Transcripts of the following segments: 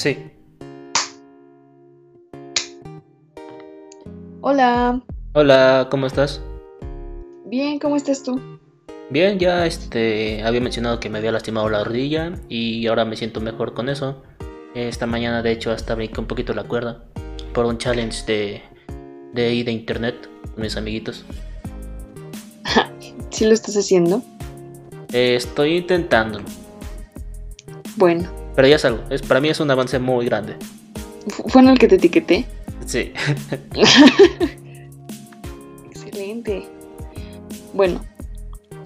Sí. Hola. Hola, ¿cómo estás? Bien, ¿cómo estás tú? Bien, ya este había mencionado que me había lastimado la rodilla y ahora me siento mejor con eso. Esta mañana de hecho hasta brinqué un poquito la cuerda por un challenge de de ahí de internet con mis amiguitos. ¿Sí lo estás haciendo? Eh, estoy intentándolo. Bueno. Pero ya es algo, es, para mí es un avance muy grande. ¿Fue en el que te etiqueté? Sí. Excelente. Bueno.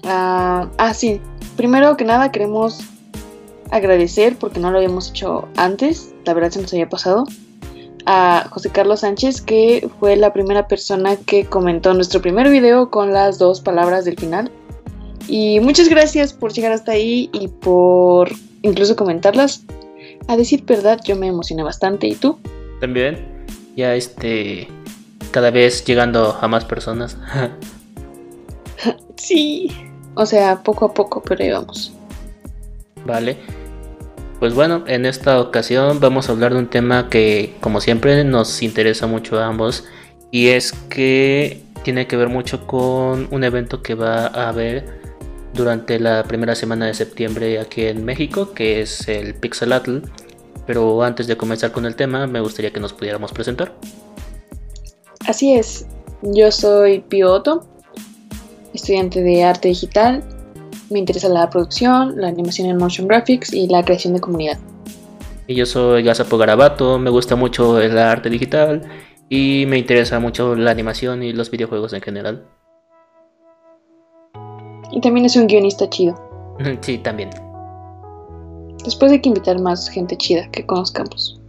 ah, ah, sí. Primero que nada queremos agradecer, porque no lo habíamos hecho antes, la verdad se nos había pasado, a José Carlos Sánchez, que fue la primera persona que comentó nuestro primer video con las dos palabras del final. Y muchas gracias por llegar hasta ahí y por incluso comentarlas. A decir verdad, yo me emocioné bastante. ¿Y tú? También, ya este, cada vez llegando a más personas. sí. O sea, poco a poco, pero ahí vamos. Vale. Pues bueno, en esta ocasión vamos a hablar de un tema que, como siempre, nos interesa mucho a ambos. Y es que tiene que ver mucho con un evento que va a haber durante la primera semana de septiembre aquí en México, que es el Pixelatl. Pero antes de comenzar con el tema, me gustaría que nos pudiéramos presentar. Así es, yo soy Pioto, estudiante de arte digital. Me interesa la producción, la animación en motion graphics y la creación de comunidad. Y yo soy Gazapo Garabato, me gusta mucho el arte digital y me interesa mucho la animación y los videojuegos en general. Y también es un guionista chido. Sí, también. Después hay que invitar más gente chida que conozcamos.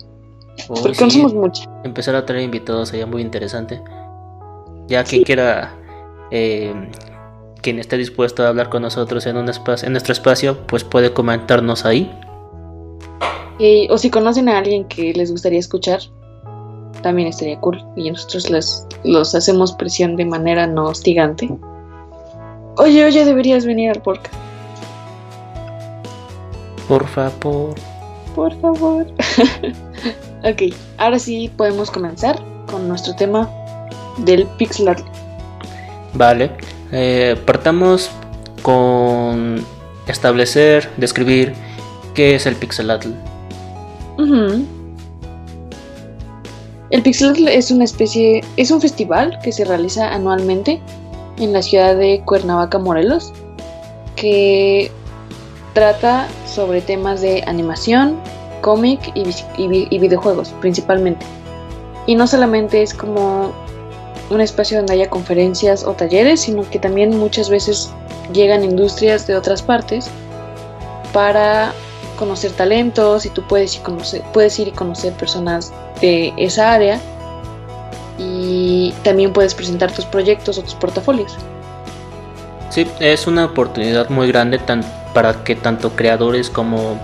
Oh, Porque sí, conocemos mucha. Empezar a traer invitados sería muy interesante. Ya quien quiera, eh, quien esté dispuesto a hablar con nosotros en, un espacio, en nuestro espacio, pues puede comentarnos ahí. O si conocen a alguien que les gustaría escuchar, también estaría cool. Y nosotros les, los hacemos presión de manera no hostigante. Oye, oye, deberías venir al podcast. Por favor. Por favor. ok, ahora sí podemos comenzar con nuestro tema del pixel art. Vale. eh, partamos con establecer, describir qué es el pixelatl. Ujú. El Pixel es una especie, es un festival que se realiza anualmente en la ciudad de Cuernavaca, Morelos, que trata sobre temas de animación, cómic y, y y videojuegos principalmente. Y no solamente es como un espacio donde haya conferencias o talleres, sino que también muchas veces llegan industrias de otras partes para conocer talentos y tú puedes ir, conocer, puedes ir y conocer personas de esa área y también puedes presentar tus proyectos o tus portafolios. Sí, es una oportunidad muy grande para que tanto creadores como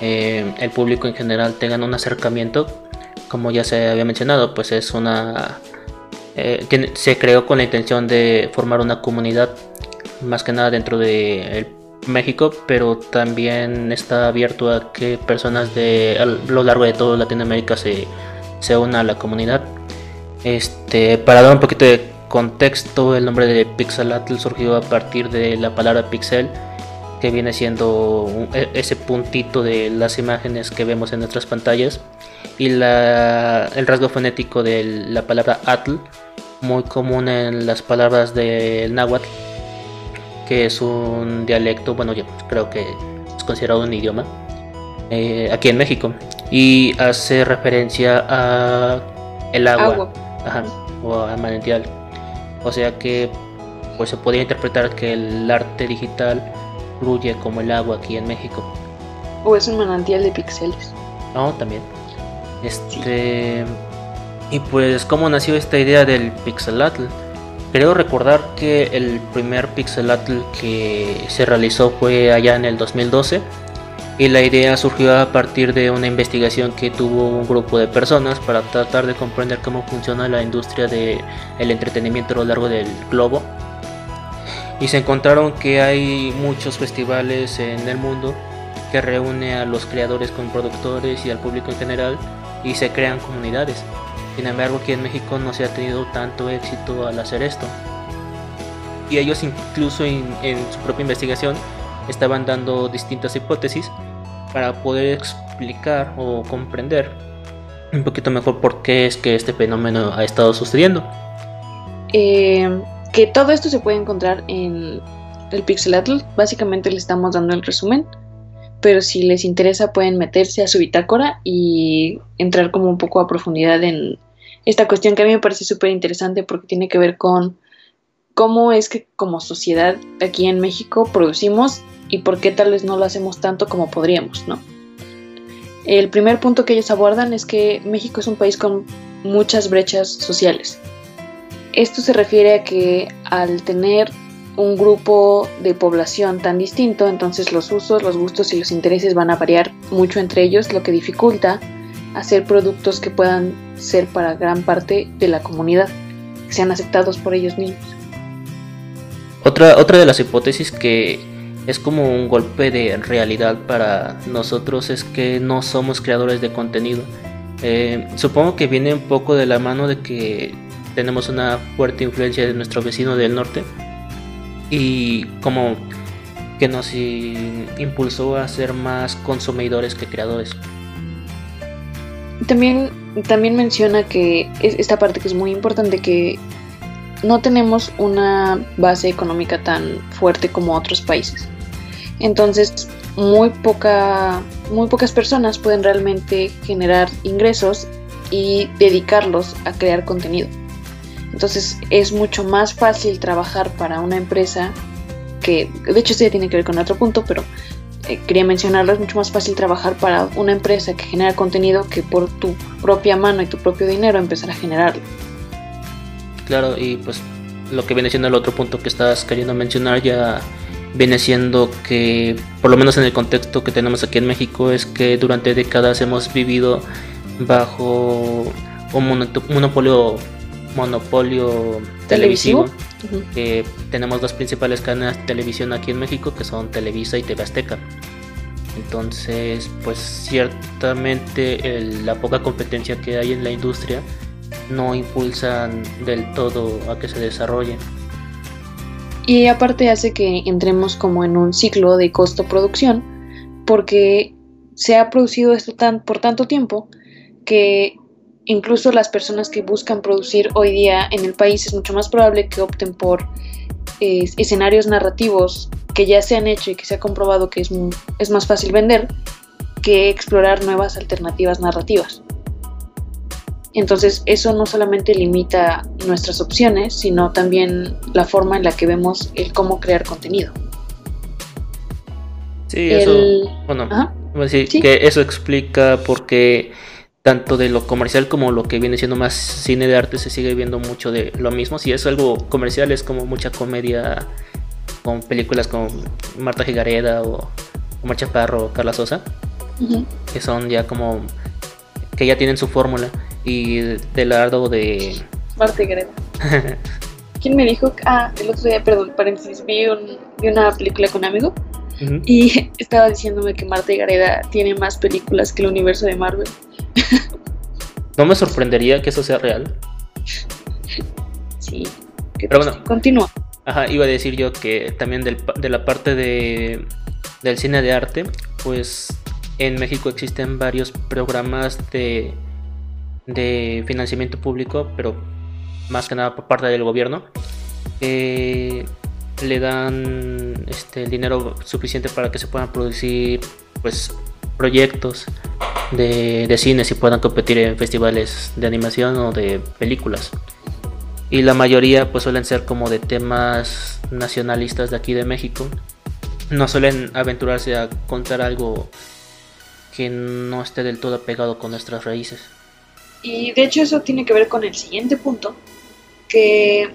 eh, el público en general tengan un acercamiento. Como ya se había mencionado, pues es una... eh, se creó con la intención de formar una comunidad, más que nada dentro de México, pero también está abierto a que personas de a lo largo de toda Latinoamérica se, se unan a la comunidad. Este, para dar un poquito de contexto, el nombre de Pixelatl surgió a partir de la palabra pixel, que viene siendo e- ese puntito de las imágenes que vemos en nuestras pantallas, y la- el rasgo fonético de la palabra atl, muy común en las palabras del náhuatl, que es un dialecto, bueno, yo creo que es considerado un idioma, eh, aquí en México, y hace referencia a el Agua. Ajá, o a manantial. O sea que pues se podría interpretar que el arte digital fluye como el agua aquí en México. O es un manantial de píxeles. No, también. Este y pues cómo nació esta idea del pixelatl. Creo recordar que el primer pixelatl que se realizó fue allá en el 2012 y la idea surgió a partir de una investigación que tuvo un grupo de personas para tratar de comprender cómo funciona la industria del entretenimiento a lo largo del globo. Y se encontraron que hay muchos festivales en el mundo que reúne a los creadores con productores y al público en general y se crean comunidades. Sin embargo, aquí en México no se ha tenido tanto éxito al hacer esto. Y ellos incluso en, su propia investigación estaban dando distintas hipótesis para poder explicar o comprender un poquito mejor por qué es que este fenómeno ha estado sucediendo. Eh, que todo esto se puede encontrar en el Pixelatl. Básicamente le estamos dando el resumen. Pero si les interesa pueden meterse a su bitácora y entrar como un poco a profundidad en esta cuestión que a mí me parece súper interesante porque tiene que ver con cómo es que como sociedad aquí en México producimos y por qué tal vez no lo hacemos tanto como podríamos, ¿no? El primer punto que ellos abordan es que México es un país con muchas brechas sociales. Esto se refiere a que al tener un grupo de población tan distinto, entonces los usos, los gustos y los intereses van a variar mucho entre ellos, lo que dificulta hacer productos que puedan ser para gran parte de la comunidad, que sean aceptados por ellos mismos. Otra, otra de las hipótesis que es como un golpe de realidad para nosotros es que no somos creadores de contenido. Eh, supongo que viene un poco de la mano de que tenemos una fuerte influencia de nuestro vecino del norte y como que nos impulsó a ser más consumidores que creadores. También, también menciona que esta parte que es muy importante que no tenemos una base económica tan fuerte como otros países. Entonces, muy, poca, muy pocas personas pueden realmente generar ingresos y dedicarlos a crear contenido. Entonces es mucho más fácil trabajar para una empresa que, de hecho esto ya tiene que ver con otro punto, pero eh, quería mencionarlo, es mucho más fácil trabajar para una empresa que genera contenido que por tu propia mano y tu propio dinero empezar a generarlo. Claro, y pues lo que viene siendo el otro punto que estás queriendo mencionar ya viene siendo que, por lo menos en el contexto que tenemos aquí en México, es que durante décadas hemos vivido bajo un monopolio monopolio televisivo, tenemos dos principales cadenas de televisión aquí en México que son Televisa y TV Azteca. Entonces, pues ciertamente la poca competencia que hay en la industria no impulsan del todo a que se desarrolle. Y aparte hace que entremos como en un ciclo de costo-producción, porque se ha producido esto tan, por tanto tiempo que incluso las personas que buscan producir hoy día en el país es mucho más probable que opten por eh, escenarios narrativos que ya se han hecho y que se ha comprobado que es, es más fácil vender que explorar nuevas alternativas narrativas. Entonces eso no solamente limita nuestras opciones, sino también la forma en la que vemos el cómo crear contenido. Sí, eso, bueno, que eso explica por qué tanto de lo comercial como lo que viene siendo más cine de arte se sigue viendo mucho de lo mismo. Si es algo comercial es como mucha comedia con películas como Marta Gigareda o Omar Chaparro o Carla Sosa, que son ya como que ya tienen su fórmula y del lado de Marta Gigareda. ¿Quién me dijo? Ah, el otro día, perdón, paréntesis, vi, vi una película con un amigo y estaba diciéndome que Marta Gareda tiene más películas que el universo de Marvel. no me sorprendería que eso sea real. Sí. Pero bueno. Continúa. Ajá, iba a decir yo que también de la parte de, del cine de arte, pues en México existen varios programas de, de financiamiento público, pero más que nada por parte del gobierno, le dan este, el dinero suficiente para que se puedan producir pues proyectos de, de cine y puedan competir en festivales de animación o de películas. Y la mayoría pues suelen ser como de temas nacionalistas de aquí de México. No suelen aventurarse a contar algo que no esté del todo apegado con nuestras raíces. Y de hecho eso tiene que ver con el siguiente punto, que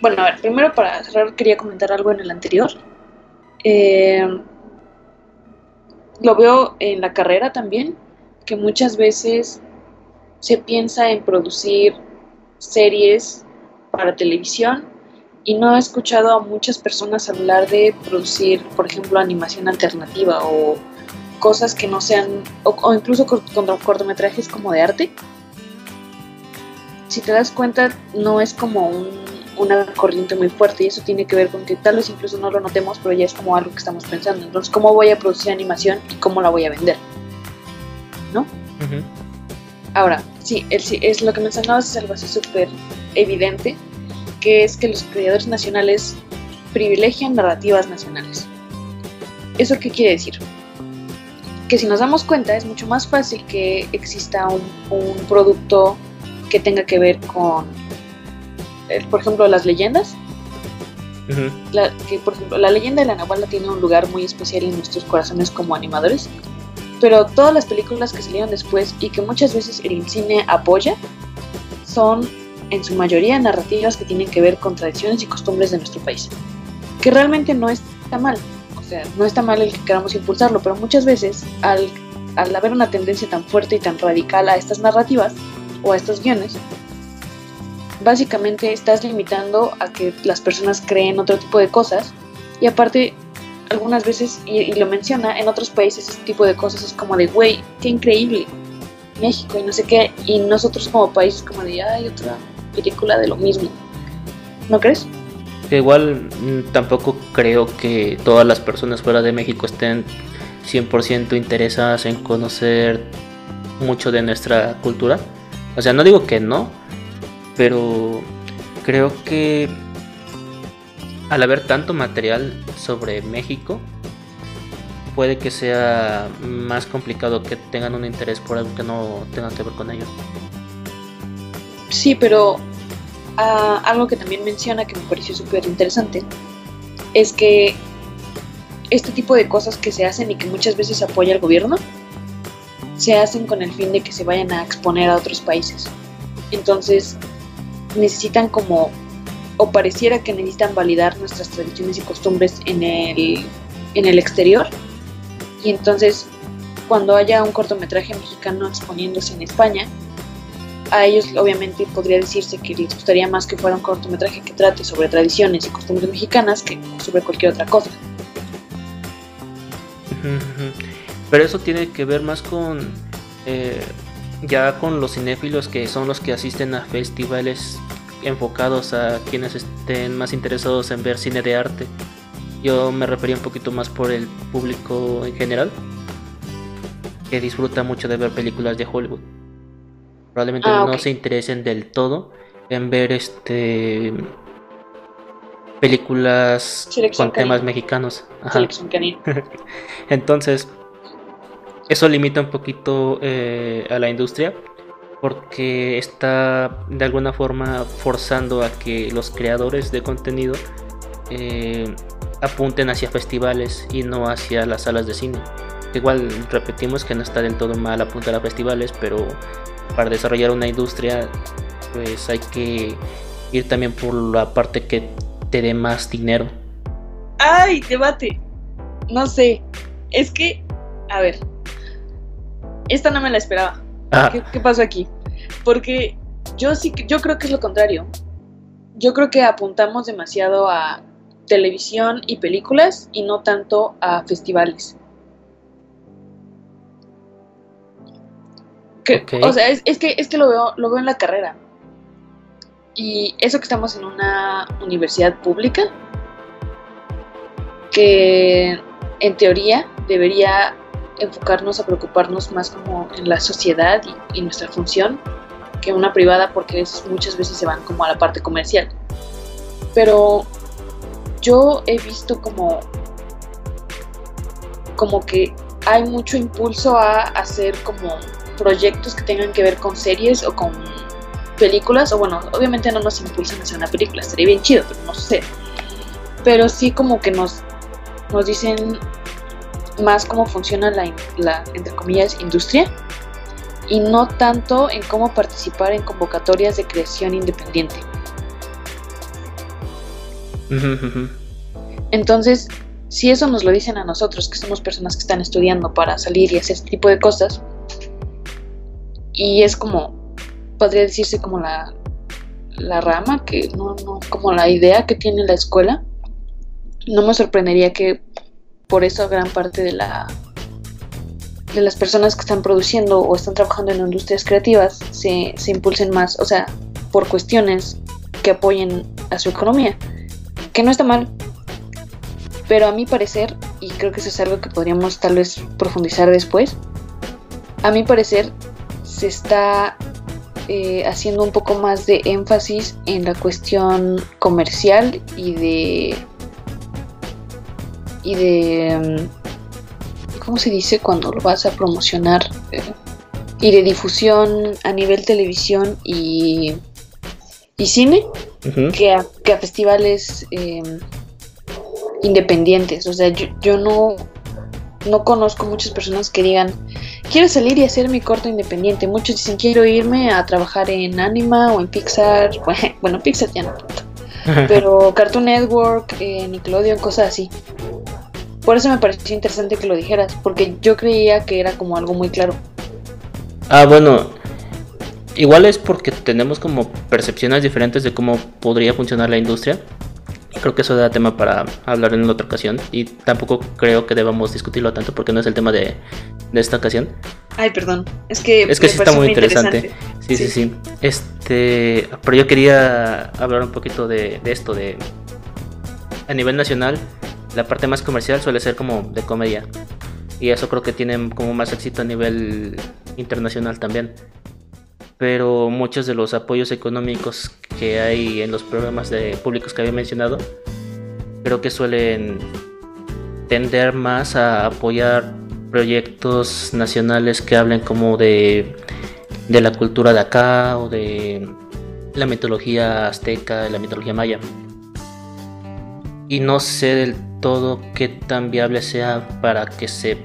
bueno, a ver, primero para cerrar quería comentar algo en el anterior. Eh, lo veo en la carrera también, que muchas veces se piensa en producir series para televisión y no he escuchado a muchas personas hablar de producir, por ejemplo, animación alternativa o cosas que no sean, o, incluso cortometrajes como de arte. Si te das cuenta, no es como una corriente muy fuerte y eso tiene que ver con que tal vez incluso no lo notemos, pero ya es como algo que estamos pensando. Entonces, ¿cómo voy a producir animación y cómo la voy a vender? ¿No? Ahora, sí, es lo que mencionabas es algo así súper evidente, que es que los creadores nacionales privilegian narrativas nacionales. ¿Eso qué quiere decir? Que si nos damos cuenta es mucho más fácil que exista un, producto que tenga que ver con, eh, por ejemplo, las leyendas. la, que, por ejemplo, la leyenda de la Nahuala tiene un lugar muy especial en nuestros corazones como animadores pero todas las películas que salieron después y que muchas veces el cine apoya son en su mayoría narrativas que tienen que ver con tradiciones y costumbres de nuestro país. Que realmente no está mal, no está mal el que queramos impulsarlo, pero muchas veces al, al haber una tendencia tan fuerte y tan radical a estas narrativas o a estos guiones, básicamente estás limitando a que las personas creen otro tipo de cosas y aparte algunas veces, y, lo menciona, en otros países este tipo de cosas es como de, güey, qué increíble, México y no sé qué, y nosotros como país como de, hay otra película de lo mismo. ¿No crees? Que igual mm, tampoco creo que todas las personas fuera de México estén 100% interesadas en conocer mucho de nuestra cultura. O sea, no digo que no, pero creo que al haber tanto material sobre México, puede que sea más complicado que tengan un interés por algo que no tenga que ver con ellos. Sí, pero ah, algo que también menciona que me pareció súper interesante es que este tipo de cosas que se hacen y que muchas veces apoya el gobierno, se hacen con el fin de que se vayan a exponer a otros países. Entonces necesitan como o pareciera que necesitan validar nuestras tradiciones y costumbres en el, en el exterior. Y entonces, cuando haya un cortometraje mexicano exponiéndose en España, a ellos obviamente podría decirse que les gustaría más que fuera un cortometraje que trate sobre tradiciones y costumbres mexicanas que sobre cualquier otra cosa. Pero eso tiene que ver más con eh, ya con los cinéfilos que son los que asisten a festivales enfocados a quienes estén más interesados en ver cine de arte. Yo me refería un poquito más por el público en general, que disfruta mucho de ver películas de Hollywood. Probablemente ah, no se interesen del todo en ver este películas con temas mexicanos. Entonces, eso limita un poquito eh, a la industria porque está de alguna forma forzando a que los creadores de contenido eh, apunten hacia festivales y no hacia las salas de cine. Igual repetimos que no está del todo mal apuntar a festivales, pero para desarrollar una industria pues hay que ir también por la parte que te dé más dinero. ¡Ay, debate! No sé, es que, a ver, esta no me la esperaba. Ah. ¿Qué, ¿Qué, pasó aquí? Porque yo sí, yo creo que es lo contrario. Yo creo que apuntamos demasiado a televisión y películas y no tanto a festivales. O sea, es, que, es que lo veo, lo veo en la carrera. Y eso que estamos en una universidad pública, que en teoría debería enfocarnos a preocuparnos más como en la sociedad y, nuestra función que una privada porque muchas veces se van como a la parte comercial. Pero yo he visto como como que hay mucho impulso a hacer como proyectos que tengan que ver con series o con películas, o bueno, obviamente no nos impulsan a hacer una película, sería bien chido, pero no sé. Pero sí como que nos, nos dicen más cómo funciona la, entre comillas, industria y no tanto en cómo participar en convocatorias de creación independiente. Entonces, si eso nos lo dicen a nosotros, que somos personas que están estudiando para salir y hacer este tipo de cosas, y es como, podría decirse como la, la rama, que no, no, como la idea que tiene la escuela. No me sorprendería que por eso gran parte de la de las personas que están produciendo o están trabajando en industrias creativas se, se impulsen más, o sea, por cuestiones que apoyen a su economía, que no está mal, pero a mi parecer, y creo que eso es algo que podríamos tal vez profundizar después, a mi parecer se está eh, haciendo un poco más de énfasis en la cuestión comercial y de y de mm, cómo se dice cuando lo vas a promocionar eh, y de difusión a nivel televisión y, y cine que, a, que, a, festivales eh, independientes. O sea yo, yo no no conozco muchas personas que digan, quiero salir y hacer mi corto independiente. Muchos dicen, quiero irme a trabajar en Anima o en Pixar. Bueno, Pixar ya no tanto. Pero Cartoon Network, eh, Nickelodeon, cosas así. Por eso me pareció interesante que lo dijeras, porque yo creía que era como algo muy claro. Ah, bueno, igual es porque tenemos como percepciones diferentes de cómo podría funcionar la industria creo que eso da tema para hablar en otra ocasión y tampoco creo que debamos discutirlo tanto porque no es el tema de, de esta ocasión. Ay, perdón, es que es que sí está muy interesante. Sí, sí, sí, Este, pero yo quería hablar un poquito de, de esto de a nivel nacional la parte más comercial suele ser como de comedia. Y eso creo que tiene como más éxito a nivel internacional también pero muchos de los apoyos económicos que hay en los programas de públicos que había mencionado, creo que suelen tender más a apoyar proyectos nacionales que hablen como de, de la cultura de acá o de la mitología azteca, la mitología maya. Y no sé del todo qué tan viable sea para que se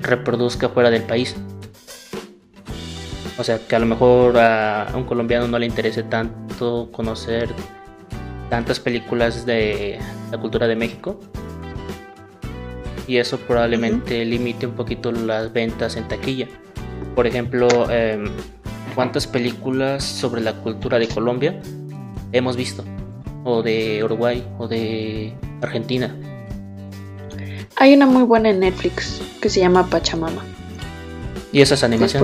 reproduzca fuera del país. O sea, que a lo mejor a, un colombiano no le interese tanto conocer tantas películas de la cultura de México. Y eso probablemente limite un poquito las ventas en taquilla. Por ejemplo, em, ¿cuántas películas sobre la cultura de Colombia hemos visto? O de Uruguay, o de Argentina. Hay una muy buena en Netflix que se llama Pachamama. ¿Y esa es animación?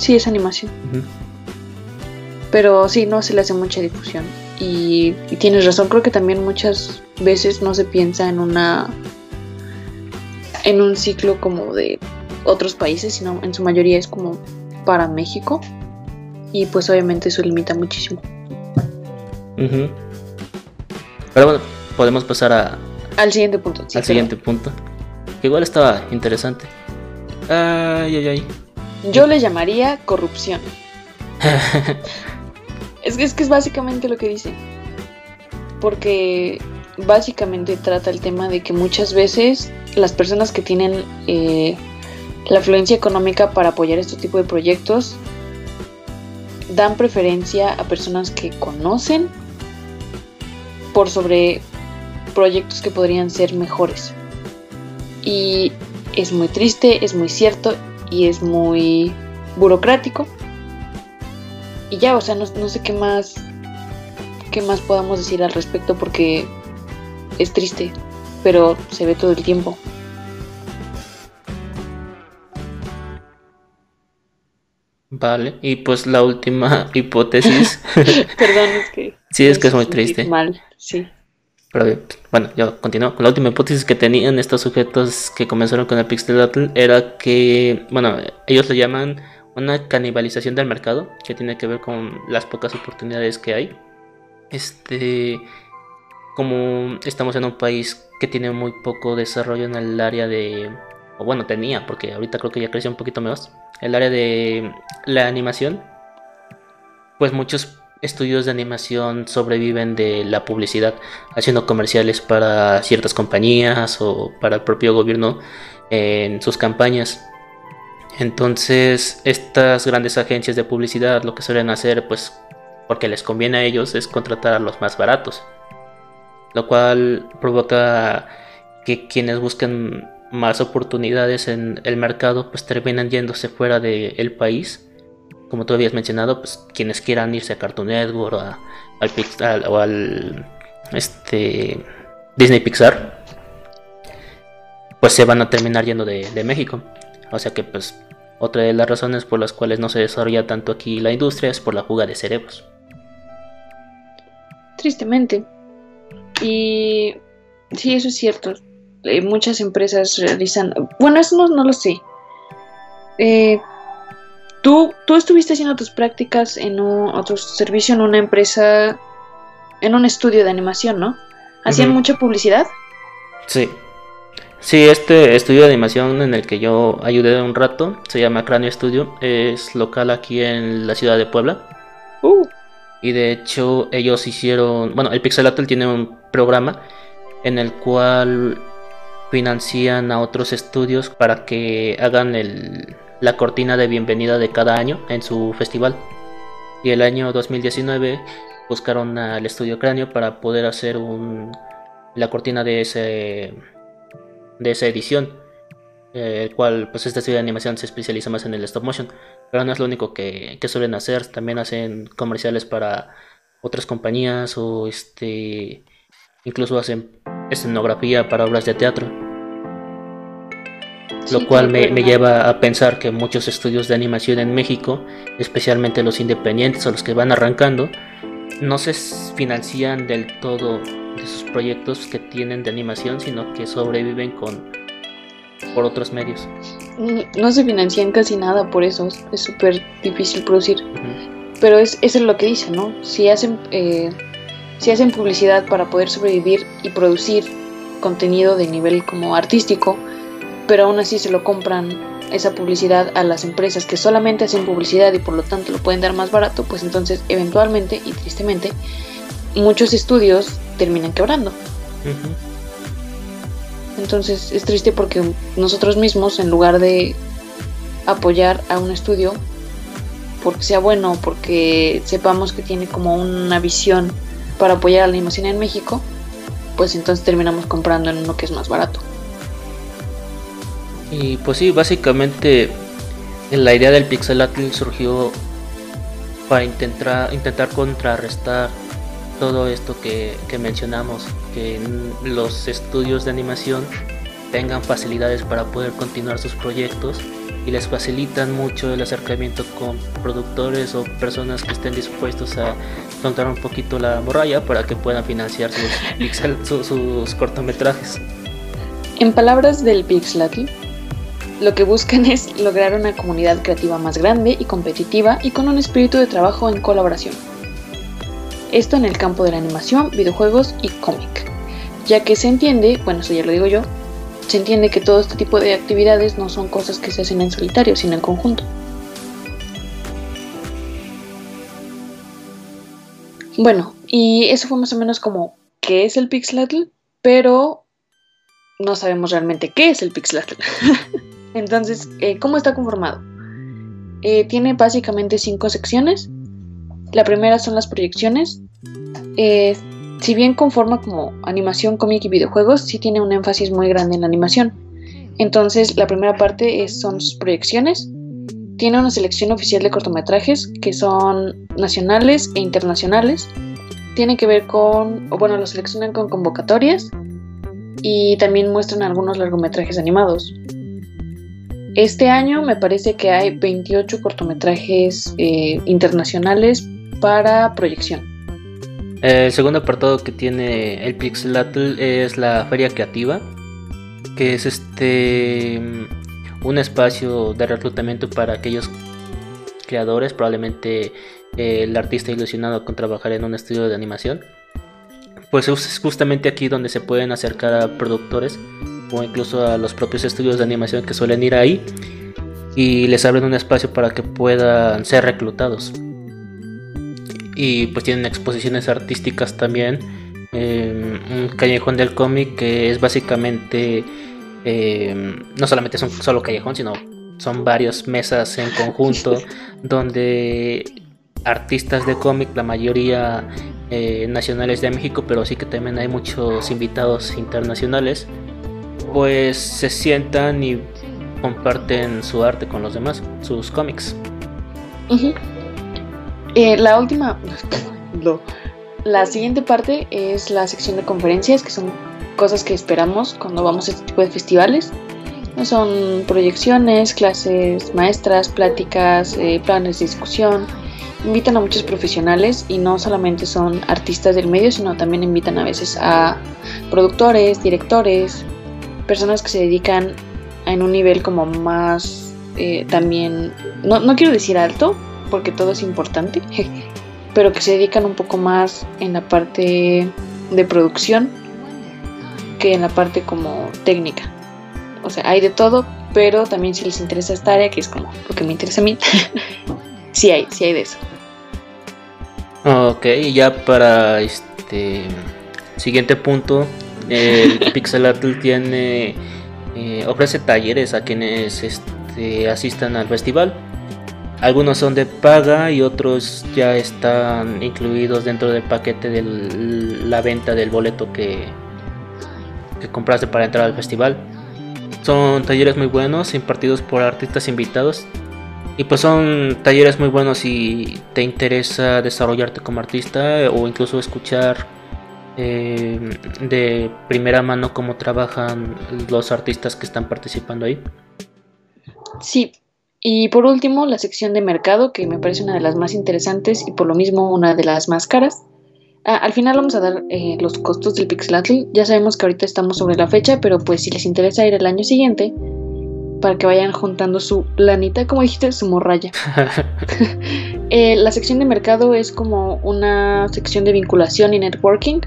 Sí, es animación. Pero sí, no se le hace mucha difusión. Y, tienes razón, creo que también muchas veces no se piensa en una. en un ciclo como de otros países, sino en su mayoría es como para México. Y pues obviamente eso limita muchísimo. Pero bueno, podemos pasar a. Al siguiente punto. al siguiente punto. Que igual estaba interesante. Ay, ay, ay. Yo le llamaría corrupción. es, que, es que es básicamente lo que dice. Porque básicamente trata el tema de que muchas veces las personas que tienen eh, la afluencia económica para apoyar este tipo de proyectos dan preferencia a personas que conocen por sobre proyectos que podrían ser mejores. Y es muy triste, es muy cierto y es muy burocrático. Y ya, o sea, no, sé qué más qué más podamos decir al respecto porque es triste, pero se ve todo el tiempo. Vale, y pues la última hipótesis. Perdón, es que. Sí, es que es muy triste. Mal, sí. Pero bueno, yo continúo. Con la última hipótesis que tenían estos sujetos que comenzaron con el Pixelatl era que, bueno, ellos lo llaman una canibalización del mercado, que tiene que ver con las pocas oportunidades que hay. Este, como estamos en un país que tiene muy poco desarrollo en el área de, o bueno, tenía, porque ahorita creo que ya creció un poquito más, el área de la animación, pues muchos estudios de animación sobreviven de la publicidad, haciendo comerciales para ciertas compañías o para el propio gobierno en sus campañas. Entonces, estas grandes agencias de publicidad lo que suelen hacer, pues, porque les conviene a ellos, es contratar a los más baratos. Lo cual provoca que quienes buscan más oportunidades en el mercado, pues terminan yéndose fuera del país como tú habías mencionado, pues quienes quieran irse a Cartoon Network o, al Pixar, o al este, Disney Pixar, pues se van a terminar yendo de, de México. O sea que pues otra de las razones por las cuales no se desarrolla tanto aquí la industria es por la fuga de cerebros. Tristemente. Y sí, eso es cierto. Eh, muchas empresas realizan... Bueno, eso no, lo sé. Eh, ¿tú, tú estuviste haciendo tus prácticas en un, otro servicio en una empresa, en un estudio de animación, ¿no? ¿Hacían mucha publicidad? Sí. Sí, este estudio de animación en el que yo ayudé un rato se llama Cráneo Studio. Es local aquí en la ciudad de Puebla. Uh. Y de hecho ellos hicieron, bueno, el Pixelatl tiene un programa en el cual financian a otros estudios para que hagan el, la cortina de bienvenida de cada año en su festival. Y el año 2019 buscaron al estudio Cráneo para poder hacer un, la cortina de ese de esa edición, eh, el cual pues este estudio de animación se especializa más en el stop motion, pero no es lo único que, suelen hacer, también hacen comerciales para otras compañías o este incluso hacen escenografía para obras de teatro. Lo cual me, me, lleva a pensar que muchos estudios de animación en México, especialmente los independientes o los que van arrancando, no se financian del todo de sus proyectos que tienen de animación, sino que sobreviven con por otros medios. No se financian casi nada por eso, es súper difícil producir. Pero es, eso es lo que dicen, ¿no? Si hacen, eh, si hacen publicidad para poder sobrevivir y producir contenido de nivel como artístico, pero aún así se lo compran esa publicidad a las empresas que solamente hacen publicidad y por lo tanto lo pueden dar más barato, pues entonces eventualmente y tristemente muchos estudios terminan quebrando. Entonces es triste porque nosotros mismos, en lugar de apoyar a un estudio, porque sea bueno, porque sepamos que tiene como una visión para apoyar a la animación en México, pues entonces terminamos comprando en uno que es más barato. Y pues sí, básicamente la idea del pixelatl surgió para intentar, intentar contrarrestar todo esto que, mencionamos, que los estudios de animación tengan facilidades para poder continuar sus proyectos y les facilitan mucho el acercamiento con productores o personas que estén dispuestos a contar un poquito la morralla para que puedan financiar sus, sus, cortometrajes. En palabras del Pixlatl, lo que buscan es lograr una comunidad creativa más grande y competitiva y con un espíritu de trabajo en colaboración. Esto en el campo de la animación, videojuegos y cómic, ya que se entiende, bueno, eso ya lo digo yo, se entiende que todo este tipo de actividades no son cosas que se hacen en solitario, sino en conjunto. Bueno, y eso fue más o menos como qué es el Pixlatl, pero no sabemos realmente qué es el Pixlatl. Entonces, eh, ¿cómo está conformado? Eh, tiene básicamente cinco secciones la primera son las proyecciones. Eh, si bien conforma como animación, cómic y videojuegos, sí tiene un énfasis muy grande en la animación. Entonces, la primera parte son sus proyecciones. Tiene una selección oficial de cortometrajes que son nacionales e internacionales. Tiene que ver con, bueno, los seleccionan con convocatorias y también muestran algunos largometrajes animados. Este año me parece que hay 28 cortometrajes eh, internacionales para proyección. El segundo apartado que tiene el Pixelatl es la Feria Creativa, que es este mm, un espacio de reclutamiento para aquellos creadores, probablemente eh, el artista ilusionado con trabajar en un estudio de animación. Pues es justamente aquí donde se pueden acercar a productores o incluso a los propios estudios de animación que suelen ir ahí y les abren un espacio para que puedan ser reclutados y pues tienen exposiciones artísticas también. un callejón del cómic que es básicamente em, no solamente es un solo callejón, sino son varias mesas en conjunto donde artistas de cómic, la mayoría eh, nacionales de México, pero sí que también hay muchos invitados internacionales, pues se sientan y comparten su arte con los demás, sus cómics. Eh, la última, la siguiente parte es la sección de conferencias, que son cosas que esperamos cuando vamos a este tipo de festivales. Son proyecciones, clases maestras, pláticas, eh, planes de discusión. Invitan a muchos profesionales y no solamente son artistas del medio, sino también invitan a veces a productores, directores, personas que se dedican en un nivel como más eh, también, no, no quiero decir alto, porque todo es importante, pero que se dedican un poco más en la parte de producción que en la parte como técnica. O sea, hay de todo, pero también si les interesa esta área, que es como lo que me interesa a mí, sí hay, sí hay de eso. Ok, ya para este siguiente punto, el Pixelatl tiene eh, ofrece talleres a quienes este, asistan al festival. Algunos son de paga y otros ya están incluidos dentro del paquete de la venta del boleto que, que compraste para entrar al festival. Son talleres muy buenos, impartidos por artistas invitados. Y pues son talleres muy buenos si te interesa desarrollarte como artista o incluso escuchar eh, de primera mano cómo trabajan los artistas que están participando ahí. Sí, y por último la sección de mercado que me parece una de las más interesantes y por lo mismo una de las más caras. Ah, al final vamos a dar eh, los costos del Pixelatl. Ya sabemos que ahorita estamos sobre la fecha, pero pues si les interesa ir el año siguiente, para que vayan juntando su lanita, como dijiste, su morralla. Eh, la sección de mercado es como una sección de vinculación y networking.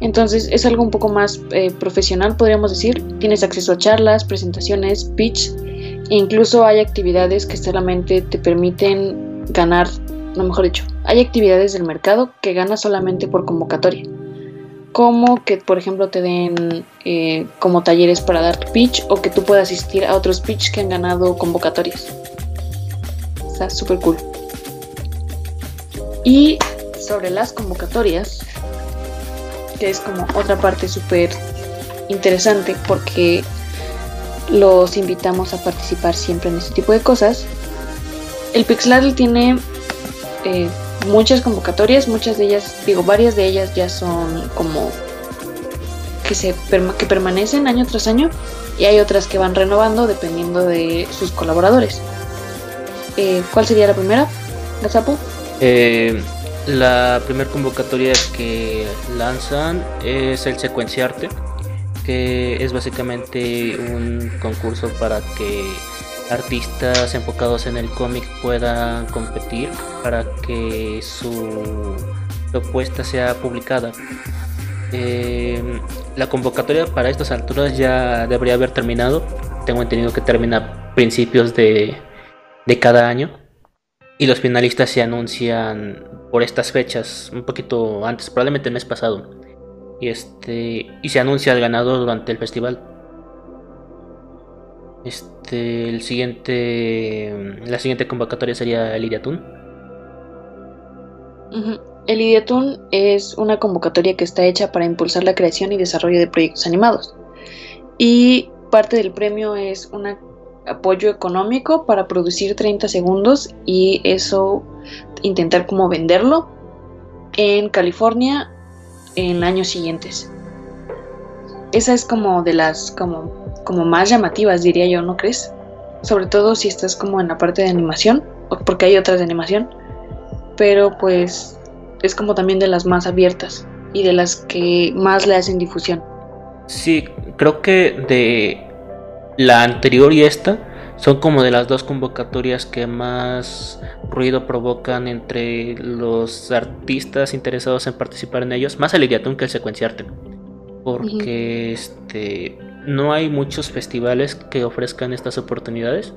Entonces es algo un poco más eh, profesional, podríamos decir. Tienes acceso a charlas, presentaciones, pitch. E incluso hay actividades que solamente te permiten ganar no mejor dicho, hay actividades del mercado que ganas solamente por convocatoria. Como que, por ejemplo, te den eh, como talleres para dar tu pitch o que tú puedas asistir a otros pitch que han ganado convocatorias. Está súper cool. Y sobre las convocatorias, que es como otra parte súper interesante porque los invitamos a participar siempre en este tipo de cosas. El Pixladle tiene eh, muchas convocatorias, muchas de ellas, digo, varias de ellas ya son como que, se, que permanecen año tras año y hay otras que van renovando dependiendo de sus colaboradores. Eh, ¿Cuál sería la primera, Gazapo? Eh, la primera convocatoria que lanzan es el Secuenciarte, que es básicamente un concurso para que artistas enfocados en el cómic puedan competir para que su propuesta sea publicada. Eh, la convocatoria para estas alturas ya debería haber terminado. Tengo entendido que termina a principios de, de cada año. Y los finalistas se anuncian por estas fechas, un poquito antes, probablemente el mes pasado. Y, este, y se anuncia el ganador durante el festival. Este, el siguiente, la siguiente convocatoria sería el Idiatun. El Idiatun es una convocatoria que está hecha para impulsar la creación y desarrollo de proyectos animados. Y parte del premio es un apoyo económico para producir 30 segundos y eso intentar como venderlo en California en años siguientes. Esa es como de las como como más llamativas, diría yo, ¿no crees? Sobre todo si estás como en la parte de animación, porque hay otras de animación, pero pues es como también de las más abiertas y de las que más le hacen difusión. Sí, creo que de la anterior y esta son como de las dos convocatorias que más ruido provocan entre los artistas interesados en participar en ellos, más el Idiatun que el secuenciarte. Porque este no hay muchos festivales que ofrezcan estas oportunidades.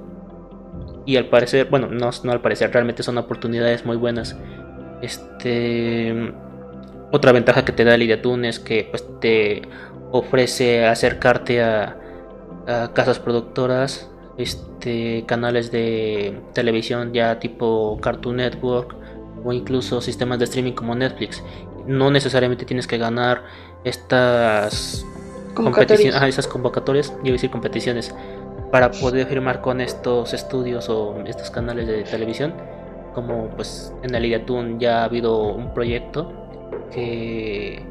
Y al parecer, bueno, no, no al parecer, realmente son oportunidades muy buenas. Este. Otra ventaja que te da Lidiatun es que pues, te ofrece acercarte a, casas productoras, este, canales de televisión ya tipo Cartoon Network o incluso sistemas de streaming como Netflix. No necesariamente tienes que ganar estas competiciones, esas convocatorias, yo decir competiciones, para poder firmar con estos estudios o estos canales de televisión. como pues en el Ideatun ya ha habido un proyecto que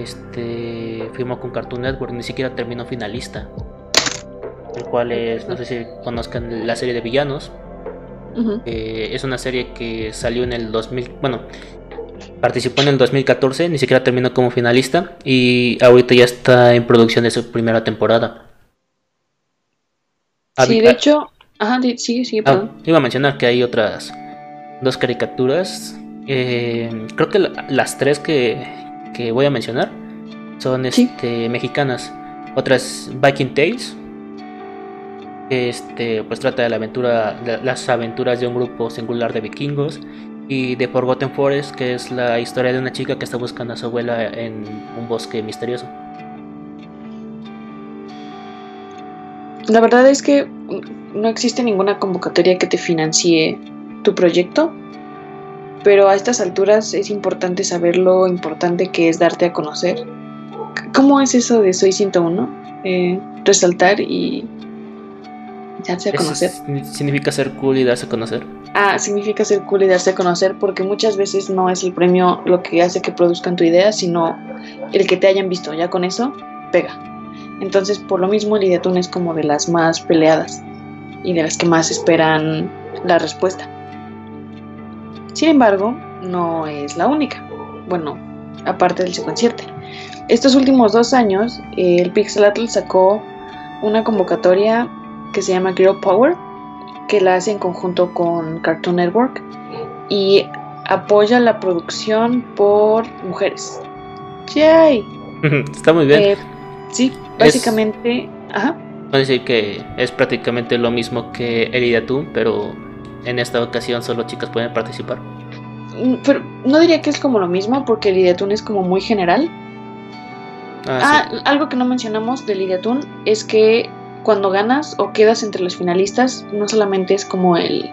este, firmó con Cartoon Network, ni siquiera terminó finalista, el cual es, no sé si conozcan la serie de villanos, eh, es una serie que salió en el 2000, bueno, participó en el 2014, ni siquiera terminó como finalista y ahorita ya está en producción de su primera temporada. Sí, de hecho, ajá, sí, sí, ah, perdón. iba a mencionar que hay otras dos caricaturas, eh, creo que las tres que, que, voy a mencionar son este, mexicanas. Otras Viking Tales, este, pues trata de la aventura, las aventuras de un grupo singular de vikingos y The Forgotten Forest, que es la historia de una chica que está buscando a su abuela en un bosque misterioso. La verdad es que no existe ninguna convocatoria que te financie tu proyecto, pero a estas alturas es importante saber lo importante que es darte a conocer. ¿Cómo es eso de Soy 101? Eh, resaltar y darse a conocer. significa ser cool y darse a conocer. Ah, significa ser cool y darse a conocer porque muchas veces no es el premio lo que hace que produzcan tu idea, sino el que te hayan visto. Ya con eso, pega. Entonces, por lo mismo, el Ideatun es como de las más peleadas y de las que más esperan la respuesta. Sin embargo, no es la única. Bueno, aparte del secuencierte. Estos últimos dos años, el Pixelatl sacó una convocatoria que se llama Girl Power, que la hace en conjunto con Cartoon Network y apoya la producción por mujeres. ¡Yay! Está muy bien. Eh, sí, básicamente. Ajá. Puedo decir que es prácticamente lo mismo que el pero en esta ocasión solo chicas pueden participar. Mm, pero no diría que es como lo mismo, porque el Ideatun es como muy general. Ah, ah algo que no mencionamos del Ideatun es que cuando ganas o quedas entre los finalistas, no solamente es como el,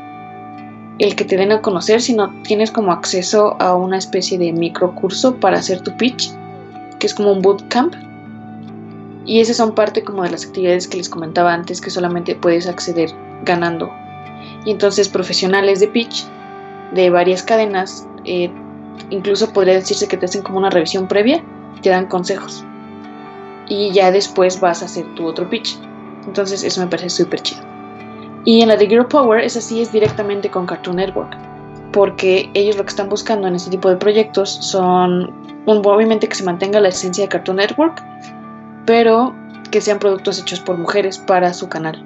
el que te den a conocer, sino tienes como acceso a una especie de microcurso para hacer tu pitch, que es como un bootcamp. Y esas son parte como de las actividades que les comentaba antes, que solamente puedes acceder ganando. Y entonces profesionales de pitch de varias cadenas, eh, incluso podría decirse que te hacen como una revisión previa, te dan consejos. Y ya después vas a hacer tu otro pitch. Entonces eso me parece súper chido. Y en la de Girl Power, esa sí es directamente con Cartoon Network, porque ellos lo que están buscando en este tipo de proyectos son, obviamente que se mantenga la esencia de Cartoon Network, pero que sean productos hechos por mujeres para su canal.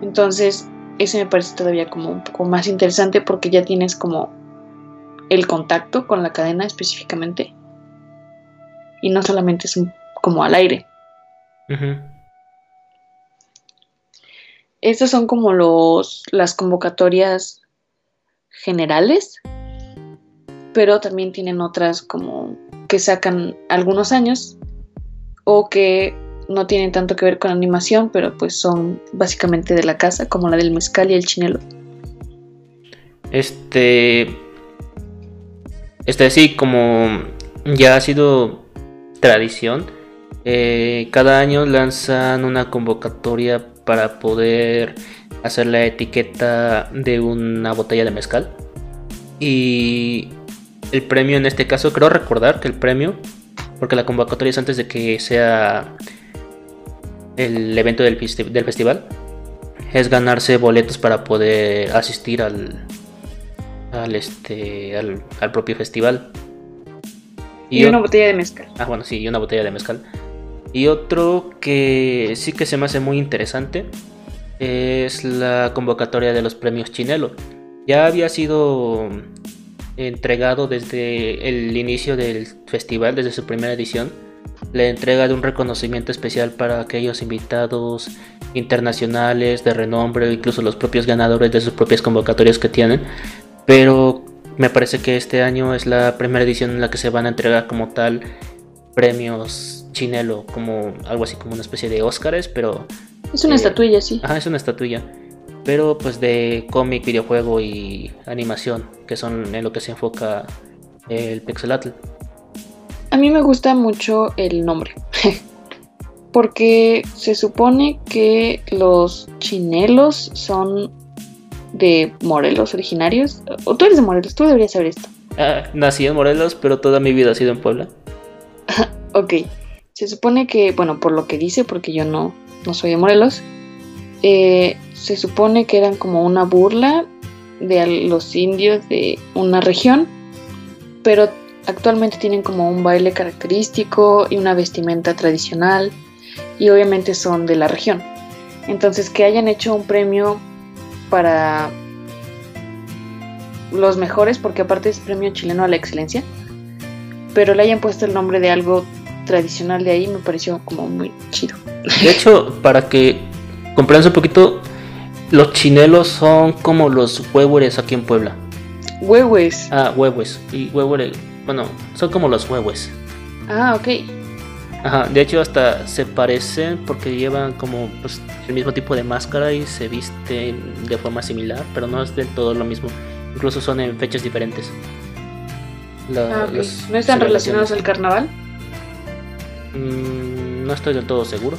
Entonces, eso me parece todavía como un poco más interesante porque ya tienes como el contacto con la cadena específicamente y no solamente es como al aire. Estas son como los, las convocatorias generales, pero también tienen otras como que sacan algunos años o que no tienen tanto que ver con animación, pero pues son básicamente de la casa, como la del mezcal y el chinelo. Este. Este sí, como ya ha sido tradición, eh, cada año lanzan una convocatoria para poder hacer la etiqueta de una botella de mezcal. Y el premio en este caso, creo recordar que el premio, porque la convocatoria es antes de que sea el evento del, del festival, es ganarse boletos para poder asistir al, al, este, al, propio festival. Y, una botella de mezcal. Ah, bueno, sí, y una botella de mezcal. Y otro que sí que se me hace muy interesante es la convocatoria de los premios Chinelo. Ya había sido entregado desde el inicio del festival, desde su primera edición, la entrega de un reconocimiento especial para aquellos invitados internacionales de renombre, incluso los propios ganadores de sus propias convocatorias que tienen. Pero me parece que este año es la primera edición en la que se van a entregar como tal premios Chinelo, como algo así como una especie de Óscares, pero... Es una eh, estatuilla, sí. Ajá, es una estatuilla. Pero pues de cómic, videojuego y animación, que son en lo que se enfoca el Pixelatl. A mí me gusta mucho el nombre. porque se supone que los chinelos son de Morelos originarios. O tú eres de Morelos, tú deberías saber esto. Ah, nací en Morelos, pero toda mi vida ha sido en Puebla. ok. Se supone que, bueno, por lo que dice, porque yo no, no soy de Morelos, eh, se supone que eran como una burla de los indios de una región, pero actualmente tienen como un baile característico y una vestimenta tradicional y obviamente son de la región. Entonces que hayan hecho un premio para los mejores, porque aparte es premio chileno a la excelencia, pero le hayan puesto el nombre de algo tradicional de ahí me pareció como muy chido. De hecho, para que comprendas un poquito, los chinelos son como los huehues aquí en Puebla. Huehues. Ah, huehues. Y huehues, bueno, son como los huehues. Ah, ok. Ajá, de hecho hasta se parecen porque llevan como pues, el mismo tipo de máscara y se visten de forma similar, pero no es del todo lo mismo. Incluso son en fechas diferentes. Ah, ¿No están relacionados al carnaval? Mm, no estoy del todo seguro,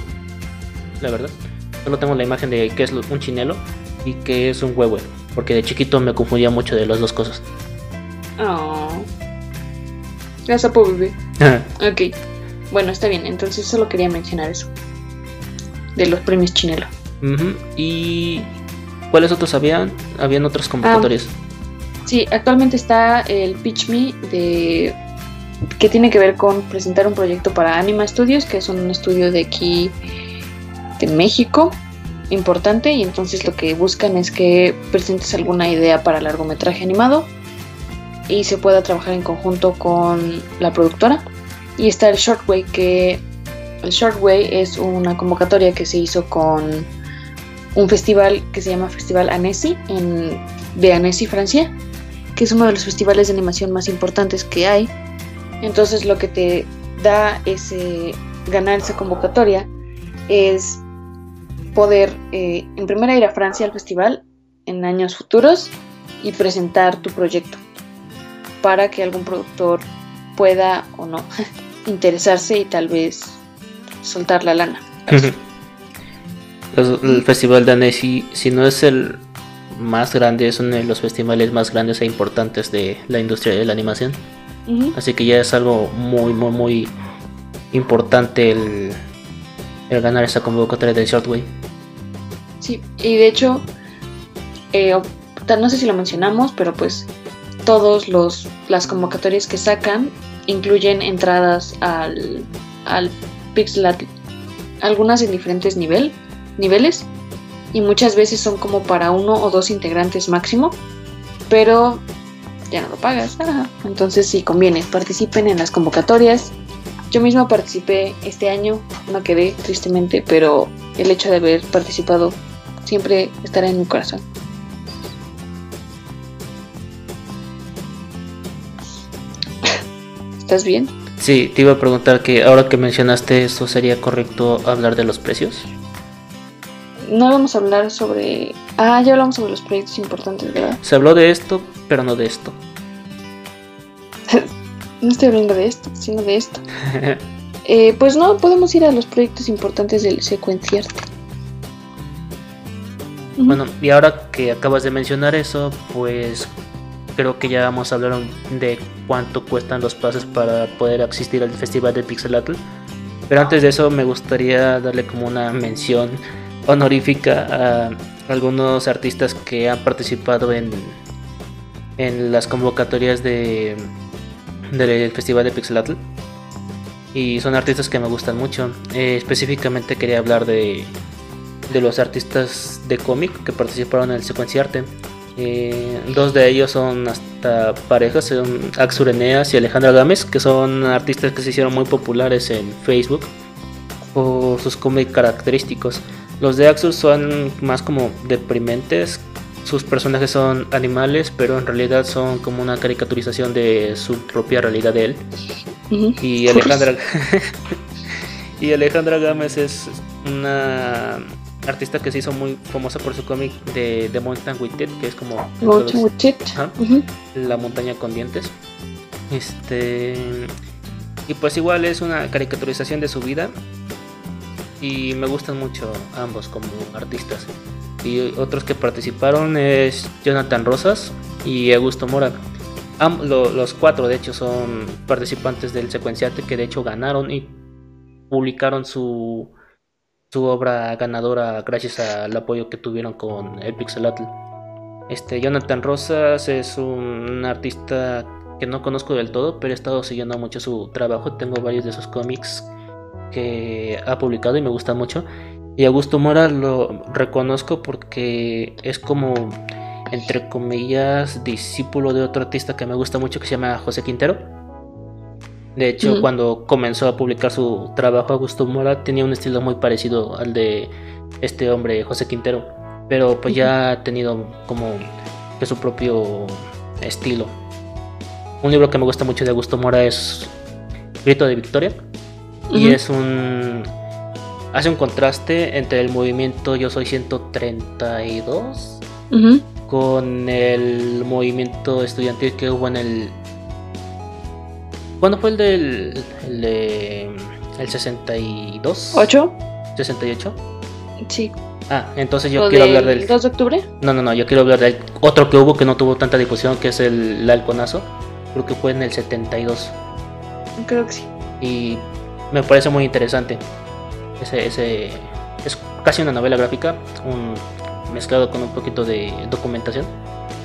la verdad. Solo tengo la imagen de que es un chinelo y que es un huevo, porque de chiquito me confundía mucho de las dos cosas. Oh. Gracias, bebé. ok. Bueno, está bien, entonces solo quería mencionar eso. De los premios Chinelo. ¿Y cuáles otros habían? Habían otras convocatorias. Ah, sí, actualmente está el Pitch Me de que tiene que ver con presentar un proyecto para Anima Studios, que es un estudio de aquí de México importante y entonces lo que buscan es que presentes alguna idea para largometraje animado y se pueda trabajar en conjunto con la productora y está el Shortway, que el Shortway es una convocatoria que se hizo con un festival que se llama Festival Annecy en, de Annecy, Francia, que es uno de los festivales de animación más importantes que hay. Entonces lo que te da ese ganar esa convocatoria es poder eh, en primera ir a Francia al festival en años futuros y presentar tu proyecto para que algún productor pueda o no interesarse y tal vez soltar la lana. el Festival de Annecy, si no es el más grande, es uno de los festivales más grandes e importantes de la industria de la animación. Así que ya es algo muy, muy, muy importante el, el ganar esa convocatoria de Shortway. Sí, y de hecho, eh, no sé si lo mencionamos, pero pues todos los las convocatorias que sacan incluyen entradas al, al Pixlat, algunas en diferentes nivel, niveles, y muchas veces son como para uno o dos integrantes máximo, pero ya no lo pagas. Entonces sí conviene, participen en las convocatorias. Yo misma participé este año, no quedé tristemente, pero el hecho de haber participado siempre estará en mi corazón. ¿Estás bien? Sí, te iba a preguntar que ahora que mencionaste esto, ¿sería correcto hablar de los precios? No vamos a hablar sobre... Ah, ya hablamos sobre los proyectos importantes, ¿verdad? Se habló de esto, pero no de esto. no estoy hablando de esto, sino de esto. eh, pues no, podemos ir a los proyectos importantes del secuenciarte. Bueno, y ahora que acabas de mencionar eso, pues creo que ya vamos a hablar de cuánto cuestan los pases para poder asistir al festival de Pixelatl. Pero antes de eso me gustaría darle como una mención honorífica a algunos artistas que han participado en, en las convocatorias de, del festival de Pixelatl. Y son artistas que me gustan mucho. Eh, específicamente quería hablar de, de los artistas de cómic que participaron en el secuenciarte. Eh, dos de ellos son hasta parejas, son Axur Eneas y Alejandra Gámez, que son artistas que se hicieron muy populares en Facebook por sus cómics característicos. Los de Axur son más como deprimentes, sus personajes son animales, pero en realidad son como una caricaturización de su propia realidad de él. Y Alejandra y Alejandra Gámez es una artista que se hizo muy famosa por su cómic de The Mountain with que es como la montaña con dientes. Este y pues igual es una caricaturización de su vida y me gustan mucho ambos como artistas. Y otros que participaron es Jonathan Rosas y Augusto Mora. los cuatro, de hecho, son participantes del secuenciate que de hecho ganaron y publicaron su, su obra ganadora gracias al apoyo que tuvieron con el Pixelatl. Este, Jonathan Rosas es un artista que no conozco del todo, pero he estado siguiendo mucho su trabajo. Tengo varios de sus cómics que ha publicado y me gustan mucho. Y Augusto Mora lo reconozco porque es como, entre comillas, discípulo de otro artista que me gusta mucho que se llama José Quintero. De hecho, cuando comenzó a publicar su trabajo, Augusto Mora tenía un estilo muy parecido al de este hombre, José Quintero. Pero pues ya ha tenido como que su propio estilo. Un libro que me gusta mucho de Augusto Mora es Grito de Victoria. Y es un. Hace un contraste entre el movimiento Yo Soy 132 con el movimiento estudiantil que hubo en el. ¿Cuándo fue el del. el de. el 62? ¿8? ¿68? Sí. Ah, entonces yo quiero hablar del. 2 de octubre? No, no, no, yo quiero hablar del otro que hubo que no tuvo tanta difusión, que es el, el Halconazo. Creo que fue en el 72. Creo que sí. Y me parece muy interesante. Ese, ese es casi una novela gráfica, un mezclado con un poquito de documentación.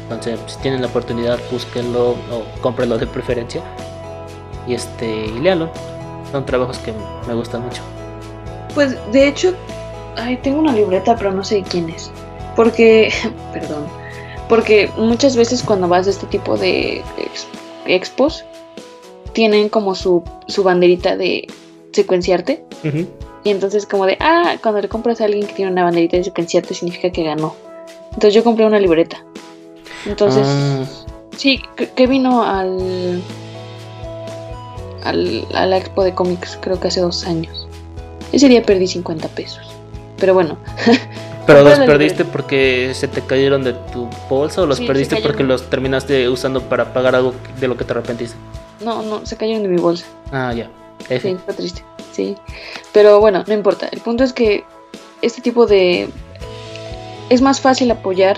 Entonces, si tienen la oportunidad, búsquenlo o cómprenlo de preferencia. Y este, y léalo. Son trabajos que me gustan mucho. Pues de hecho, ay, tengo una libreta, pero no sé quién es. Porque, perdón, porque muchas veces cuando vas a este tipo de expos, tienen como su, su banderita de secuenciarte. Y entonces como de, ah, cuando le compras a alguien que tiene una banderita de secuenciarte significa que ganó. Entonces yo compré una libreta. Entonces, ah. sí, que vino al, al, a la expo de cómics creo que hace dos años. Ese día perdí 50 pesos. Pero bueno. ¿Pero los perdiste porque se te cayeron de tu bolsa o los perdiste porque los terminaste usando para pagar algo de lo que te arrepentiste? No, no, se cayeron de mi bolsa. Ah, ya. Sí, fue triste. Sí. Pero bueno, no importa. El punto es que este tipo de. Es más fácil apoyar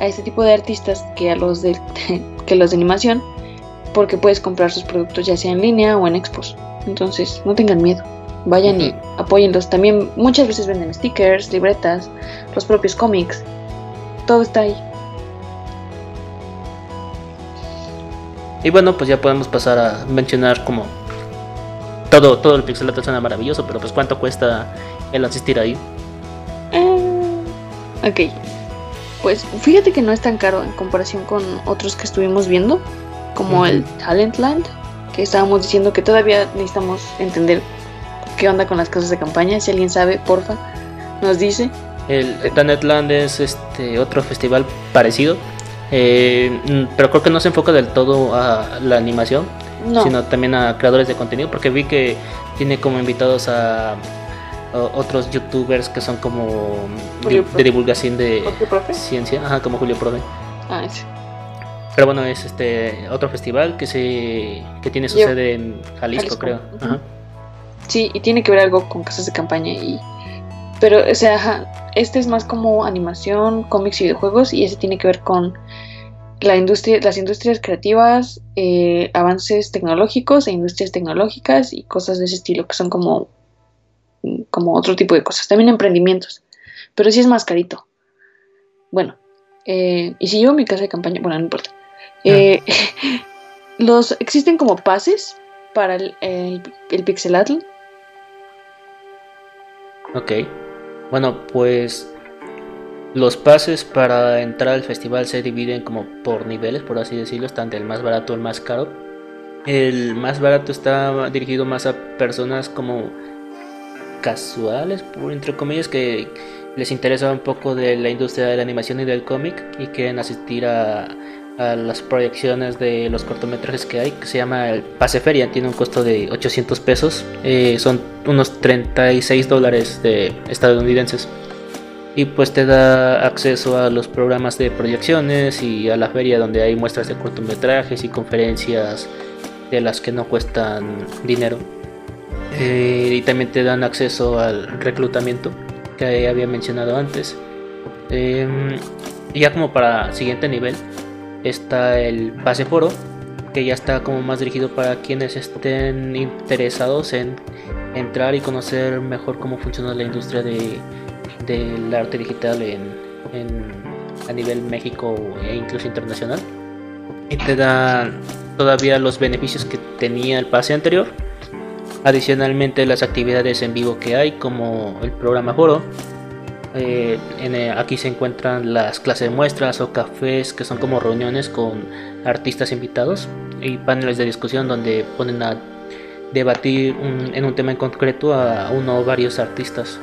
a este tipo de artistas que a los de, que los de animación porque puedes comprar sus productos ya sea en línea o en expos. Entonces, no tengan miedo. Vayan y apóyenlos. También muchas veces venden stickers, libretas, los propios cómics. Todo está ahí. Y bueno, pues ya podemos pasar a mencionar como todo, todo el pixelato suena maravilloso, pero pues cuánto cuesta el asistir ahí. Eh, ok. Pues fíjate que no es tan caro en comparación con otros que estuvimos viendo, como el Talentland, que estábamos diciendo que todavía necesitamos entender qué onda con las cosas de campaña. Si alguien sabe, porfa, nos dice. El Talentland es este otro festival parecido, eh, mm, pero creo que no se enfoca del todo a la animación, sino también a creadores de contenido, porque vi que tiene como invitados a, otros youtubers que son como de, divulgación de ciencia, ajá, como Julio Prode. Ah, ese. Pero bueno, es este otro festival que se que tiene su sede en Jalisco, creo. Sí, y tiene que ver algo con casas de campaña y pero o sea, este es más como animación, cómics y videojuegos y ese tiene que ver con la industria, las industrias creativas, eh, avances tecnológicos e industrias tecnológicas y cosas de ese estilo, que son como, como otro tipo de cosas. También emprendimientos, pero sí es más carito. Bueno, eh, y si llevo mi casa de campaña, bueno, no importa. Eh, los existen como pases para el, el, el Pixelatl. Ok. Bueno, pues los pases para entrar al festival se dividen como por niveles, por así decirlo, están del más barato al más caro. El más barato está dirigido más a personas como casuales, por entre comillas, que les interesa un poco de la industria de la animación y del cómic y quieren asistir a, las proyecciones de los cortometrajes que hay, que se llama el Pase Feria, tiene un costo de 800 pesos, eh, son unos 36 dólares de estadounidenses y pues te da acceso a los programas de proyecciones y a la feria donde hay muestras de cortometrajes y conferencias de las que no cuestan dinero. Eh, y también te dan acceso al reclutamiento que había mencionado antes. Em, ya como para siguiente nivel está el pase foro, que ya está como más dirigido para quienes estén interesados en entrar y conocer mejor cómo funciona la industria de, del arte digital en, a nivel México e incluso internacional. Y te da todavía los beneficios que tenía el pase anterior. Adicionalmente las actividades en vivo que hay como el programa Foro. Eh, eh, aquí se encuentran las clases de muestras o cafés que son como reuniones con artistas invitados y paneles de discusión donde ponen a debatir en un tema en concreto a uno o varios artistas.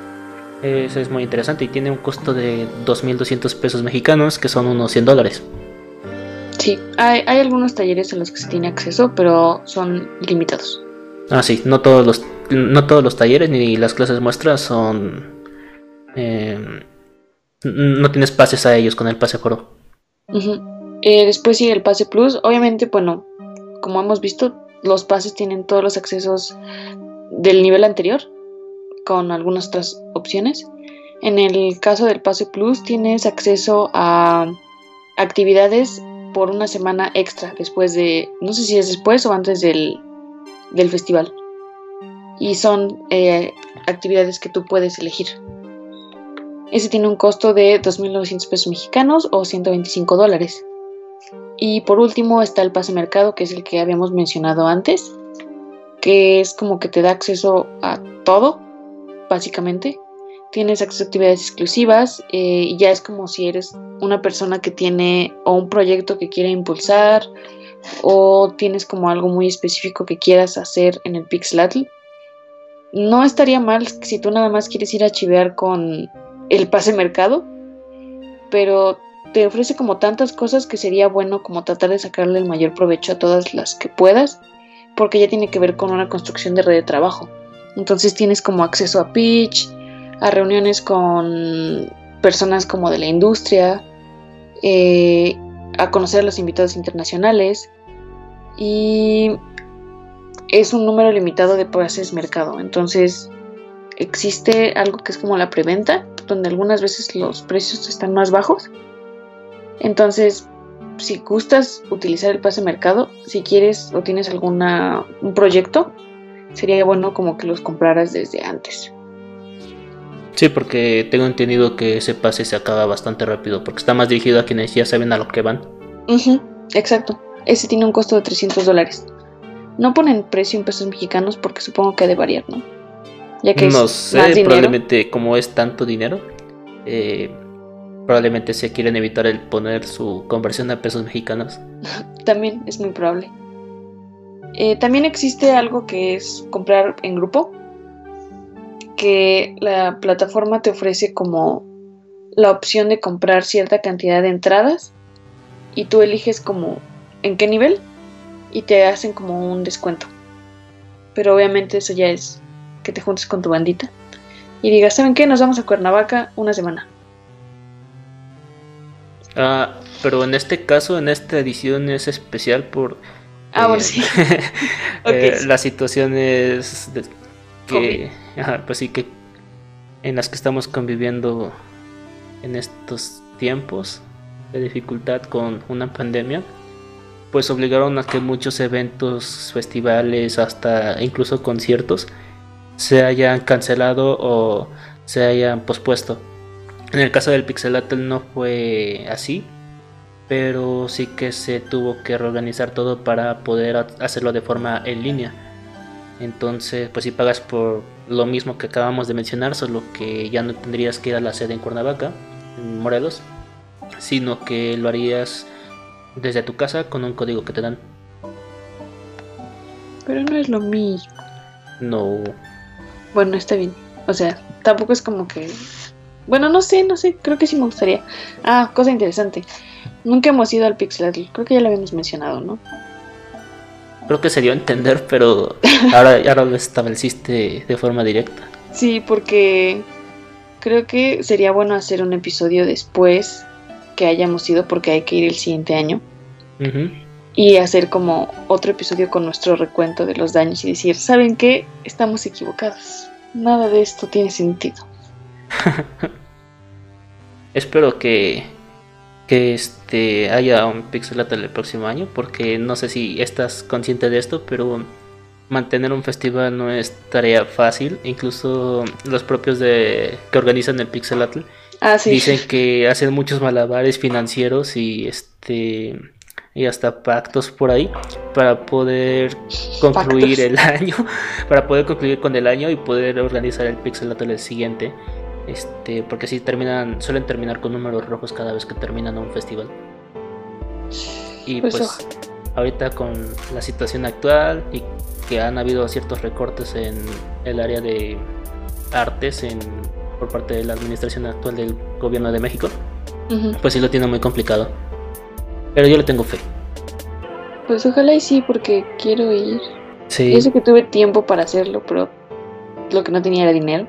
Eso es muy interesante y tiene un costo de 2.200 pesos mexicanos, que son unos 100 dólares. Sí, hay, algunos talleres a los que se tiene acceso, pero son limitados. Ah, sí, no todos los, no todos los talleres ni las clases muestras son... Eh, no tienes pases a ellos con el pase foro. Eh, después sigue el pase plus. Obviamente, bueno, como hemos visto, los pases tienen todos los accesos del nivel anterior, con algunas otras opciones. En el caso del pase plus tienes acceso a actividades por una semana extra después de, no sé si es después o antes del, festival. Y son eh, actividades que tú puedes elegir. Ese tiene un costo de 2.900 pesos mexicanos o 125 dólares. Y por último está el pase mercado, que es el que habíamos mencionado antes, que es como que te da acceso a todo, básicamente. Tienes acceso a actividades exclusivas eh, y ya es como si eres una persona que tiene o un proyecto que quiere impulsar o tienes como algo muy específico que quieras hacer en el Pixlatl. No estaría mal si tú nada más quieres ir a chivear con el pase mercado, pero te ofrece como tantas cosas que sería bueno como tratar de sacarle el mayor provecho a todas las que puedas, porque ya tiene que ver con una construcción de red de trabajo. Entonces tienes como acceso a pitch, a reuniones con personas como de la industria, eh, a conocer a los invitados internacionales y es un número limitado de pases mercado. Entonces existe algo que es como la preventa, donde algunas veces los precios están más bajos entonces, si gustas utilizar el pase mercado, si quieres o tienes alguna un proyecto, sería bueno como que los compraras desde antes. Sí, porque tengo entendido que ese pase se acaba bastante rápido, porque está más dirigido a quienes ya saben a lo que van. exacto. Ese tiene un costo de 300 dólares. No ponen precio en pesos mexicanos porque supongo que ha de variar, ¿no? Ya que no sé, probablemente como es tanto dinero, eh, Probablemente se quieren evitar el poner su conversión a pesos mexicanos. también es muy probable. Eh, también existe algo que es comprar en grupo, que la plataforma te ofrece como la opción de comprar cierta cantidad de entradas y tú eliges como en qué nivel y te hacen como un descuento. Pero obviamente eso ya es que te juntes con tu bandita y digas, ¿saben qué? Nos vamos a Cuernavaca una semana. Ah, pero en este caso, en esta edición es especial por ah, sí. Eh, las situaciones que, pues sí que en las que estamos conviviendo en estos tiempos de dificultad con una pandemia, pues obligaron a que muchos eventos, festivales, hasta incluso conciertos se hayan cancelado o se hayan pospuesto. En el caso del Pixelatel no fue así, pero sí que se tuvo que reorganizar todo para poder hacerlo de forma en línea. Entonces, pues si pagas por lo mismo que acabamos de mencionar, solo que ya no tendrías que ir a la sede en Cuernavaca, en Morelos, sino que lo harías desde tu casa con un código que te dan. Pero no es lo mismo. No. Bueno, está bien. O sea, tampoco es como que bueno, no sé, no sé, creo que sí me gustaría. Ah, cosa interesante. Nunca hemos ido al Pixel creo que ya lo habíamos mencionado, ¿no? Creo que se dio a entender, pero ahora, ahora lo estableciste de forma directa. Sí, porque creo que sería bueno hacer un episodio después que hayamos ido, porque hay que ir el siguiente año. Y hacer como otro episodio con nuestro recuento de los daños y decir, ¿saben qué? Estamos equivocados. Nada de esto tiene sentido. espero que, que este haya un Pixelatl el próximo año, porque no sé si estás consciente de esto, pero mantener un festival no es tarea fácil. Incluso los propios de que organizan el Pixelatl Ah, sí. dicen que hacen muchos malabares financieros y este y hasta pactos por ahí para poder concluir Pactos. el año, para poder concluir con el año y poder organizar el Pixelatl el siguiente. Este, porque si terminan, suelen terminar con números rojos cada vez que terminan un festival. Y Pues, pues, ahorita con la situación actual y que han habido ciertos recortes en el área de artes en, por parte de la administración actual del gobierno de México, pues sí lo tiene muy complicado. Pero yo le tengo fe. Pues ojalá y sí, porque quiero ir. Sí, Yo sé que tuve tiempo para hacerlo, pero lo que no tenía era dinero.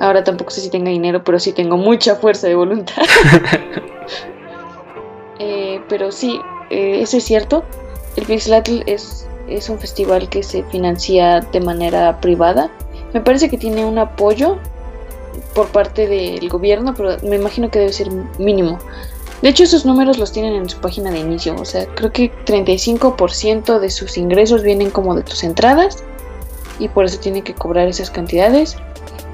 Ahora tampoco sé si tenga dinero, pero sí tengo mucha fuerza de voluntad. Eh, pero sí, eh, eso es cierto. El Pixelatl es, es un festival que se financia de manera privada. Me parece que tiene un apoyo por parte del gobierno, pero me imagino que debe ser mínimo. De hecho, esos números los tienen en su página de inicio. O sea, creo que 35% de sus ingresos vienen como de tus entradas y por eso tienen que cobrar esas cantidades.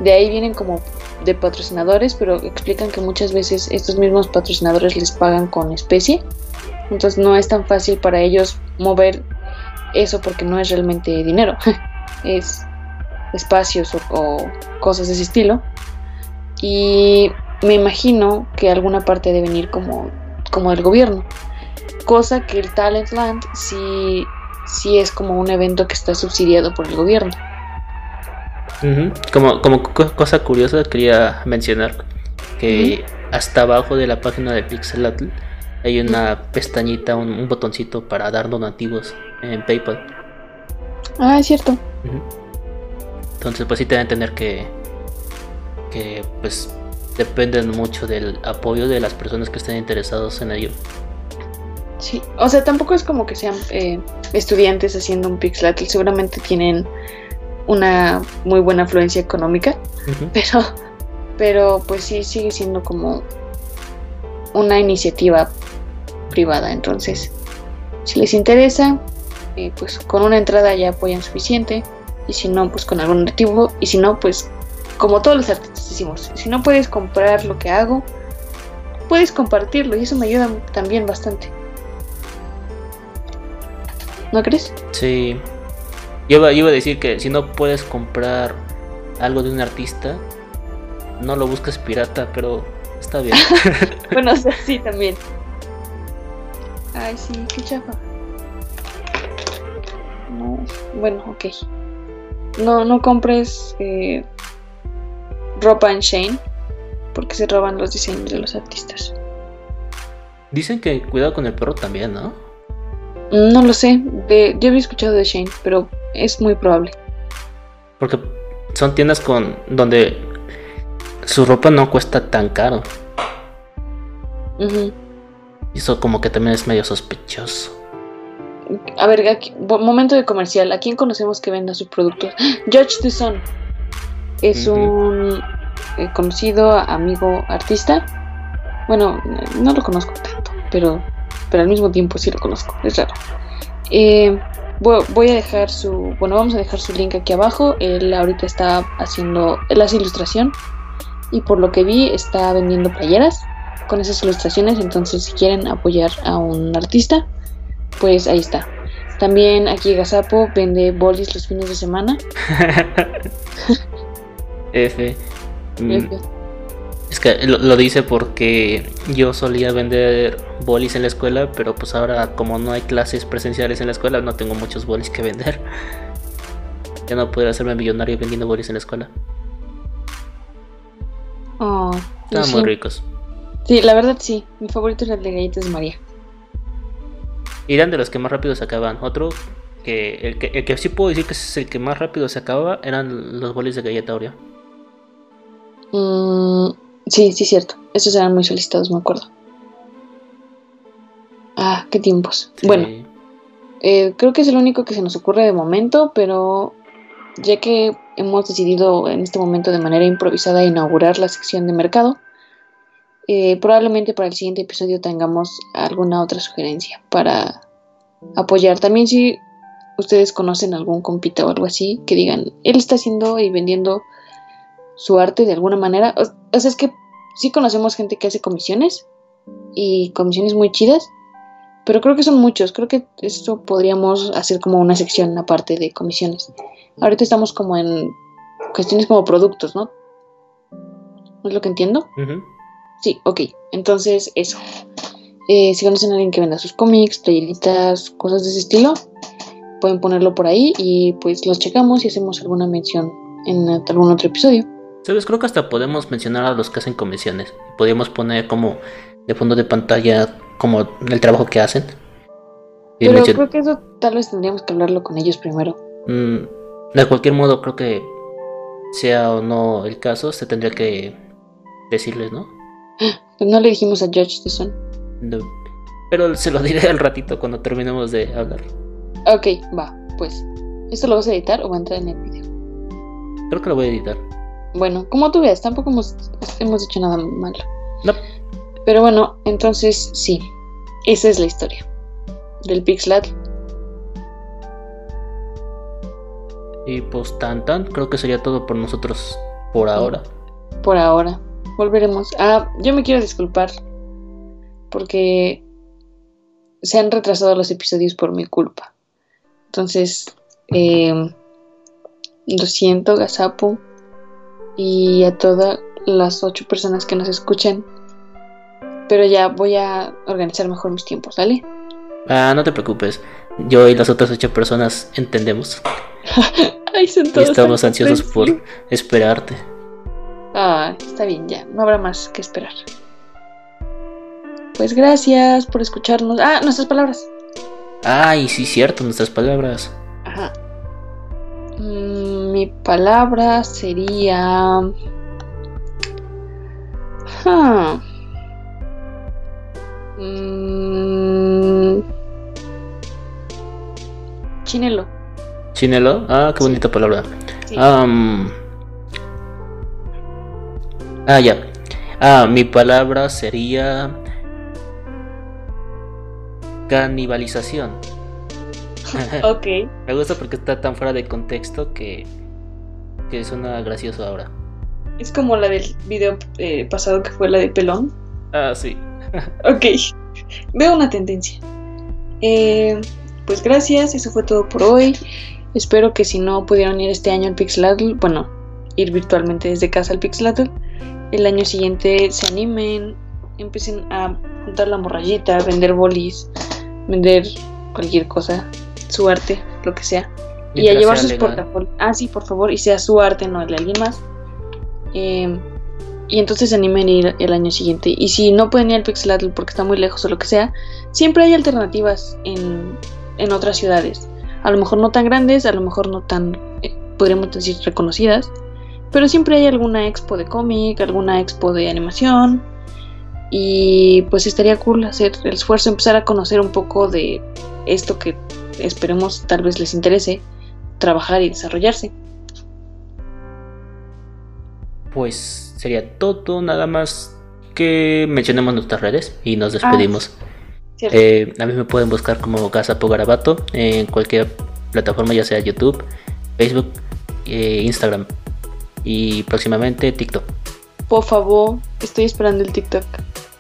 De ahí vienen como de patrocinadores, pero explican que muchas veces estos mismos patrocinadores les pagan con especie. Entonces no es tan fácil para ellos mover eso porque no es realmente dinero. es espacios o, o cosas de ese estilo. Y me imagino que alguna parte debe venir como, como del gobierno. Cosa que el Talentland sí, sí es como un evento que está subsidiado por el gobierno. Como, como co- cosa curiosa quería mencionar que hasta abajo de la página de Pixelatl hay una pestañita, un, un botoncito para dar donativos en PayPal. Ah, es cierto. Entonces, pues sí te deben entender que, que pues dependen mucho del apoyo de las personas que estén interesados en ello. Sí, o sea, tampoco es como que sean eh, estudiantes haciendo un Pixelatl, seguramente tienen una muy buena afluencia económica, pero, pero pues sí sigue siendo como una iniciativa privada, entonces si les interesa, eh, pues con una entrada ya apoyan suficiente, y si no, pues con algún motivo, y si no, pues como todos los artistas decimos, si no puedes comprar lo que hago, puedes compartirlo, y eso me ayuda también bastante. ¿No crees? Sí. Yo iba, yo iba a decir que si no puedes comprar algo de un artista, no lo busques pirata, pero está bien. Bueno, o sea, sí, también. Ay, sí, qué chafa. No, bueno, ok. No, no compres eh, ropa en Shane porque se roban los diseños de los artistas. Dicen que cuidado con el perro también, ¿no? No lo sé, de, yo había escuchado de Shane, pero es muy probable. Porque son tiendas con donde su ropa no cuesta tan caro. Y eso como que también es medio sospechoso. A ver, aquí- momento de comercial. ¿A quién conocemos que venda sus productos? George Dusson es un eh, conocido amigo artista. Bueno, no lo conozco tanto, pero, pero al mismo tiempo sí lo conozco. Es raro. Eh, vo- voy a dejar su, bueno, vamos a dejar su link aquí abajo. Él ahorita está haciendo, él hace ilustración y por lo que vi está vendiendo playeras con esas ilustraciones. Entonces, si quieren apoyar a un artista, pues ahí está. También aquí Gazapo vende bolis los fines de semana. F. Mm, F. Es que lo, lo dice porque yo solía vender bolis en la escuela, pero pues ahora como no hay clases presenciales en la escuela, no tengo muchos bolis que vender. Ya no puedo hacerme millonario vendiendo bolis en la escuela. Oh, Estaban sí. muy ricos. Sí, la verdad sí. Mi favorito es el de galletas María. Y eran de los que más rápido se acababan. Otro que el, que el que sí puedo decir que es el que más rápido se acababa eran los bolis de galleta Oreo. Mm, sí, sí, cierto. Esos eran muy solicitados, me acuerdo. Ah, qué tiempos. Sí. Bueno, eh, creo que es el único que se nos ocurre de momento, pero ya que hemos decidido en este momento de manera improvisada inaugurar la sección de mercado, eh, probablemente para el siguiente episodio tengamos alguna otra sugerencia para apoyar. También si ustedes conocen algún compita o algo así, que digan, él está haciendo y vendiendo su arte de alguna manera. O, sea, es que sí conocemos gente que hace comisiones y comisiones muy chidas, pero creo que son muchos. Creo que esto podríamos hacer como una sección aparte de comisiones. Ahorita estamos como en cuestiones como productos, ¿no? ¿Es lo que entiendo? Sí, ok. Entonces, eso. Eh, si conocen a alguien que venda sus cómics, playeritas, cosas de ese estilo, pueden ponerlo por ahí y pues los checamos y hacemos alguna mención en algún otro episodio. Sabes, creo que hasta podemos mencionar a los que hacen comisiones. Podríamos poner como de fondo de pantalla como el trabajo que hacen. Pero creo que eso tal vez tendríamos que hablarlo con ellos primero. Mm, de cualquier modo, creo que sea o no el caso, se tendría que decirles, ¿no? Pues no le dijimos a Judge de Son. Pero se lo diré al ratito cuando terminemos de hablar. Ok, va, pues. ¿Esto lo vas a editar o va a entrar en el video? Creo que lo voy a editar. Bueno, como tú veas, tampoco hemos, hemos hecho nada malo. No. Pero bueno, entonces sí, esa es la historia del Pixlat. Y pues tan tan, creo que sería todo por nosotros por ahora. Por ahora. Volveremos. Ah, yo me quiero disculpar porque se han retrasado los episodios por mi culpa. Entonces, eh, lo siento, Gazapo, y a todas las ocho personas que nos escuchan. Pero ya voy a organizar mejor mis tiempos, ¿vale? Ah, no te preocupes. Yo y las otras ocho personas entendemos. Ay, son todos y estamos ansiosos por esperarte. Ah, está bien, ya. No habrá más que esperar. Pues gracias por escucharnos. Ah, nuestras palabras. Ay, sí, cierto, nuestras palabras. Ajá. Mm, mi palabra sería. Huh. Mm, chinelo. Chinelo. Ah, qué bonita palabra. ah, ya. Ah, mi palabra sería canibalización. ok. Me gusta porque está tan fuera de contexto que, que suena gracioso ahora. Es como la del video eh, pasado que fue la de pelón. Ah, sí. ok. Veo una tendencia. Eh, pues gracias, eso fue todo por hoy. Espero que si no pudieron ir este año al Pixelatl, bueno, ir virtualmente desde casa al Pixelatl, el año siguiente se animen, empiecen a juntar la morrayita, vender bolis, vender cualquier cosa, su arte, lo que sea. y a llevar sus portafolios. Ah, sí, por favor, y sea su arte, no el de alguien más. Em, y entonces se animen a ir el año siguiente. Y si no pueden ir al Pixelatl porque está muy lejos o lo que sea, siempre hay alternativas en, en otras ciudades. A lo mejor no tan grandes, a lo mejor no tan, eh, podríamos decir, reconocidas. Pero siempre hay alguna expo de cómic, alguna expo de animación, y pues estaría cool hacer el esfuerzo, empezar a conocer un poco de esto que esperemos tal vez les interese, trabajar y desarrollarse. Pues sería todo, nada más que mencionemos nuestras redes y nos despedimos. Ah, eh, a mí me pueden buscar como Gazapo Garabato en cualquier plataforma, ya sea YouTube, Facebook, eh, Instagram y próximamente TikTok. Por favor, estoy esperando el TikTok.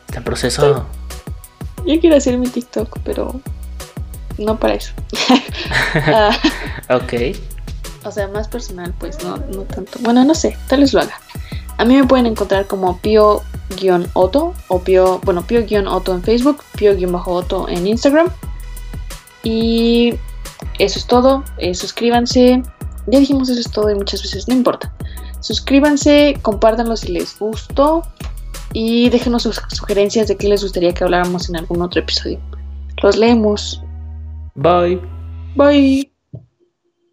Está en proceso. Yo quiero hacer mi TikTok, pero no para eso. Ah. ok. O sea, más personal, pues no, no tanto. Bueno, no sé, tal vez lo haga. A mí me pueden encontrar como Pio-Oto o Pio, bueno, Pio-Oto en Facebook, Pio-Oto en Instagram. Y eso es todo. Eh, suscríbanse. Ya dijimos eso es todo y muchas veces no importa. Suscríbanse, compártanlo si les gustó y déjenos sus sugerencias de qué les gustaría que habláramos en algún otro episodio. Los leemos. Bye. Bye.